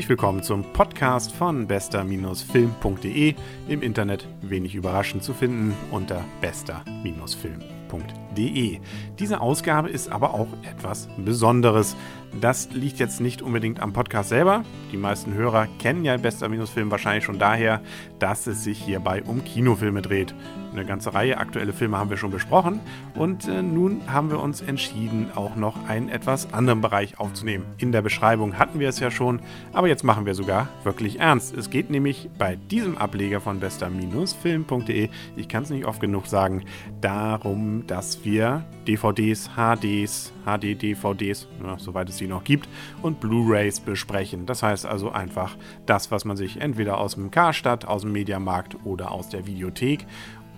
Herzlich willkommen zum Podcast von bester-film.de. Im Internet wenig überraschend zu finden unter bester-film.de. Diese Ausgabe ist aber auch etwas Besonderes. Das liegt jetzt nicht unbedingt am Podcast selber. Die meisten Hörer kennen ja Bester-Film wahrscheinlich schon daher, dass es sich hierbei um Kinofilme dreht. Eine ganze Reihe aktuelle Filme haben wir schon besprochen und äh, nun haben wir uns entschieden, auch noch einen etwas anderen Bereich aufzunehmen. In der Beschreibung hatten wir es ja schon, aber jetzt machen wir sogar wirklich ernst. Es geht nämlich bei diesem Ableger von bester-film.de, ich kann es nicht oft genug sagen, darum, dass wir DVDs, HDs, HD-DVDs, ja, soweit es sie noch gibt, und Blu-rays besprechen. Das heißt also einfach das, was man sich entweder aus dem Karstadt, aus dem Mediamarkt oder aus der Videothek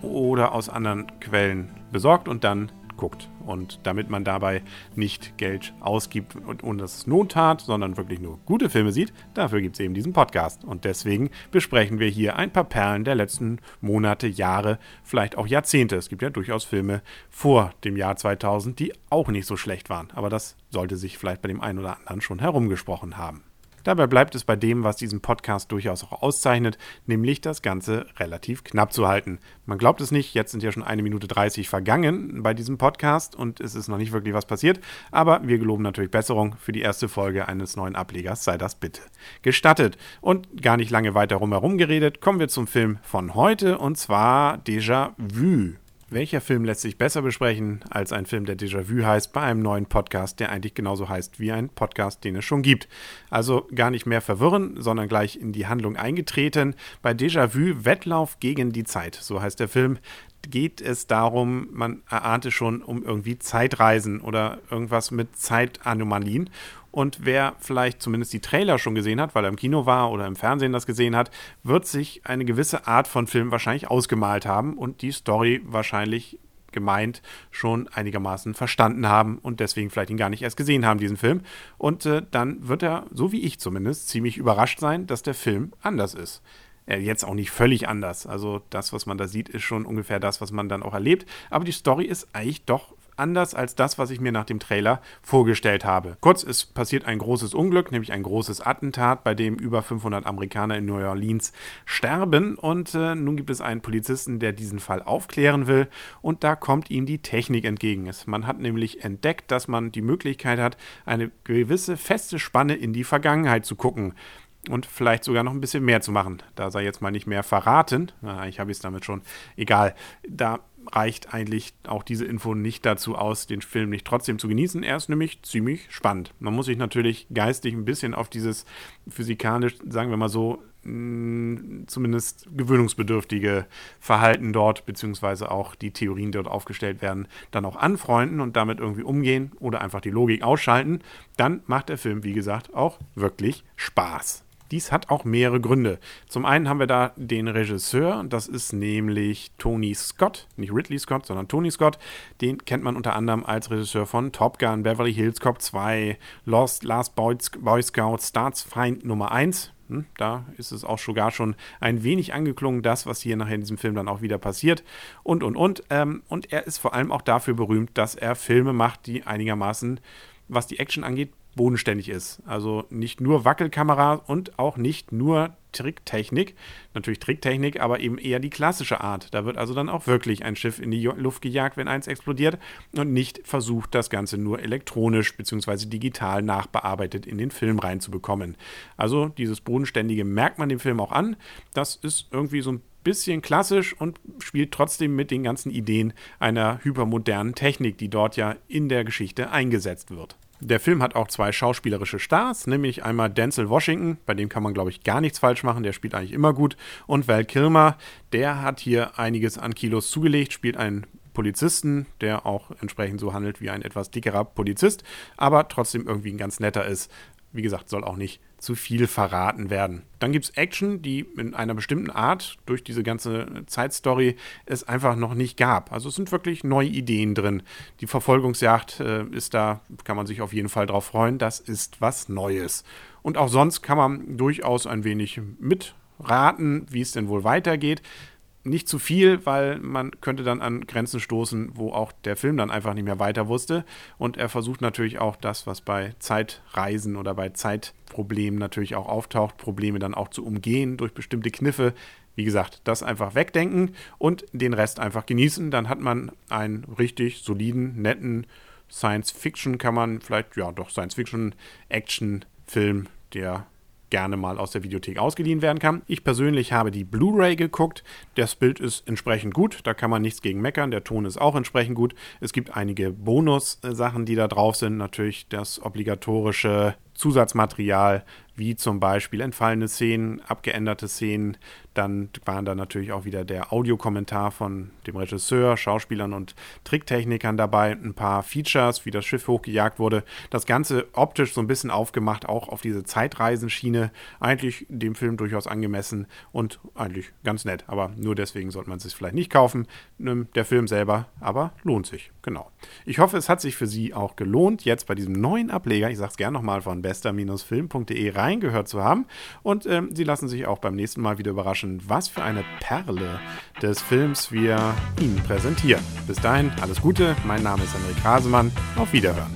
oder aus anderen Quellen besorgt und dann guckt. Und damit man dabei nicht Geld ausgibt und, und es Not tat, sondern wirklich nur gute Filme sieht, dafür gibt es eben diesen Podcast. Und deswegen besprechen wir hier ein paar Perlen der letzten Monate, Jahre, vielleicht auch Jahrzehnte. Es gibt ja durchaus Filme vor dem Jahr 2000, die auch nicht so schlecht waren. Aber das sollte sich vielleicht bei dem einen oder anderen schon herumgesprochen haben. Dabei bleibt es bei dem, was diesen Podcast durchaus auch auszeichnet, nämlich das Ganze relativ knapp zu halten. Man glaubt es nicht, jetzt sind ja schon eine Minute 30 vergangen bei diesem Podcast und es ist noch nicht wirklich was passiert, aber wir geloben natürlich Besserung für die erste Folge eines neuen Ablegers, sei das bitte gestattet. Und gar nicht lange weiter rumherum geredet, kommen wir zum Film von heute und zwar Déjà Vu. Welcher Film lässt sich besser besprechen als ein Film, der Déjà-vu heißt, bei einem neuen Podcast, der eigentlich genauso heißt wie ein Podcast, den es schon gibt? Also gar nicht mehr verwirren, sondern gleich in die Handlung eingetreten. Bei Déjà-vu Wettlauf gegen die Zeit, so heißt der Film geht es darum, man erahnte schon um irgendwie Zeitreisen oder irgendwas mit Zeitanomalien. Und wer vielleicht zumindest die Trailer schon gesehen hat, weil er im Kino war oder im Fernsehen das gesehen hat, wird sich eine gewisse Art von Film wahrscheinlich ausgemalt haben und die Story wahrscheinlich gemeint schon einigermaßen verstanden haben und deswegen vielleicht ihn gar nicht erst gesehen haben, diesen Film. Und äh, dann wird er, so wie ich zumindest, ziemlich überrascht sein, dass der Film anders ist äh, jetzt auch nicht völlig anders. Also das, was man da sieht, ist schon ungefähr das, was man dann auch erlebt. Aber die Story ist eigentlich doch anders als das, was ich mir nach dem Trailer vorgestellt habe. Kurz, es passiert ein großes Unglück, nämlich ein großes Attentat, bei dem über 500 Amerikaner in New Orleans sterben. Und äh, nun gibt es einen Polizisten, der diesen Fall aufklären will. Und da kommt ihm die Technik entgegen. Man hat nämlich entdeckt, dass man die Möglichkeit hat, eine gewisse feste Spanne in die Vergangenheit zu gucken und vielleicht sogar noch ein bisschen mehr zu machen. Da sei jetzt mal nicht mehr verraten. Na, ich habe es damit schon. Egal. Da reicht eigentlich auch diese Info nicht dazu aus, den Film nicht trotzdem zu genießen. Er ist nämlich ziemlich spannend. Man muss sich natürlich geistig ein bisschen auf dieses physikalisch, sagen wir mal so, mm, zumindest gewöhnungsbedürftige Verhalten dort, beziehungsweise auch die Theorien, die dort aufgestellt werden, dann auch anfreunden und damit irgendwie umgehen oder einfach die Logik ausschalten. Dann macht der Film, wie gesagt, auch wirklich Spaß. Dies hat auch mehrere Gründe. Zum einen haben wir da den Regisseur, das ist nämlich Tony Scott, nicht Ridley Scott, sondern Tony Scott. Den kennt man unter anderem als Regisseur von Top Gun, Beverly Hills Cop 2, Lost, Last Boy, Boy Scout, Staatsfeind Nummer 1. Hm, da ist es auch sogar schon ein wenig angeklungen, das, was hier nachher in diesem Film dann auch wieder passiert. Und, und, und. Ähm, und er ist vor allem auch dafür berühmt, dass er Filme macht, die einigermaßen, was die Action angeht, bodenständig ist. Also nicht nur Wackelkamera und auch nicht nur Tricktechnik. Natürlich Tricktechnik, aber eben eher die klassische Art. Da wird also dann auch wirklich ein Schiff in die Luft gejagt, wenn eins explodiert und nicht versucht, das Ganze nur elektronisch bzw. digital nachbearbeitet in den Film reinzubekommen. Also dieses Bodenständige merkt man dem Film auch an. Das ist irgendwie so ein bisschen klassisch und spielt trotzdem mit den ganzen Ideen einer hypermodernen Technik, die dort ja in der Geschichte eingesetzt wird. Der Film hat auch zwei schauspielerische Stars, nämlich einmal Denzel Washington, bei dem kann man, glaube ich, gar nichts falsch machen, der spielt eigentlich immer gut. Und Val Kilmer, der hat hier einiges an Kilos zugelegt, spielt einen Polizisten, der auch entsprechend so handelt wie ein etwas dickerer Polizist, aber trotzdem irgendwie ein ganz netter ist. Wie gesagt, soll auch nicht zu viel verraten werden. Dann gibt es Action, die in einer bestimmten Art durch diese ganze Zeitstory es einfach noch nicht gab. Also es sind wirklich neue Ideen drin. Die Verfolgungsjagd äh, ist da, kann man sich auf jeden Fall drauf freuen. Das ist was Neues. Und auch sonst kann man durchaus ein wenig mitraten, wie es denn wohl weitergeht. Nicht zu viel, weil man könnte dann an Grenzen stoßen, wo auch der Film dann einfach nicht mehr weiter wusste. Und er versucht natürlich auch das, was bei Zeitreisen oder bei Zeitproblemen natürlich auch auftaucht, Probleme dann auch zu umgehen durch bestimmte Kniffe. Wie gesagt, das einfach wegdenken und den Rest einfach genießen. Dann hat man einen richtig soliden, netten Science-Fiction, kann man vielleicht, ja doch, Science-Fiction-Action-Film, der gerne mal aus der Videothek ausgeliehen werden kann. Ich persönlich habe die Blu-ray geguckt. Das Bild ist entsprechend gut, da kann man nichts gegen meckern. Der Ton ist auch entsprechend gut. Es gibt einige Bonus-Sachen, die da drauf sind. Natürlich das obligatorische Zusatzmaterial, wie zum Beispiel entfallene Szenen, abgeänderte Szenen. Dann waren da natürlich auch wieder der Audiokommentar von dem Regisseur, Schauspielern und Tricktechnikern dabei. Ein paar Features, wie das Schiff hochgejagt wurde. Das Ganze optisch so ein bisschen aufgemacht, auch auf diese Zeitreisenschiene. Eigentlich dem Film durchaus angemessen und eigentlich ganz nett. Aber nur deswegen sollte man es sich vielleicht nicht kaufen. Der Film selber aber lohnt sich. Genau. Ich hoffe, es hat sich für Sie auch gelohnt, jetzt bei diesem neuen Ableger, ich sage es gerne nochmal von bester-film.de reingehört zu haben. Und ähm, Sie lassen sich auch beim nächsten Mal wieder überraschen, was für eine Perle des Films wir Ihnen präsentieren. Bis dahin, alles Gute. Mein Name ist Henrik Hasemann. Auf Wiederhören.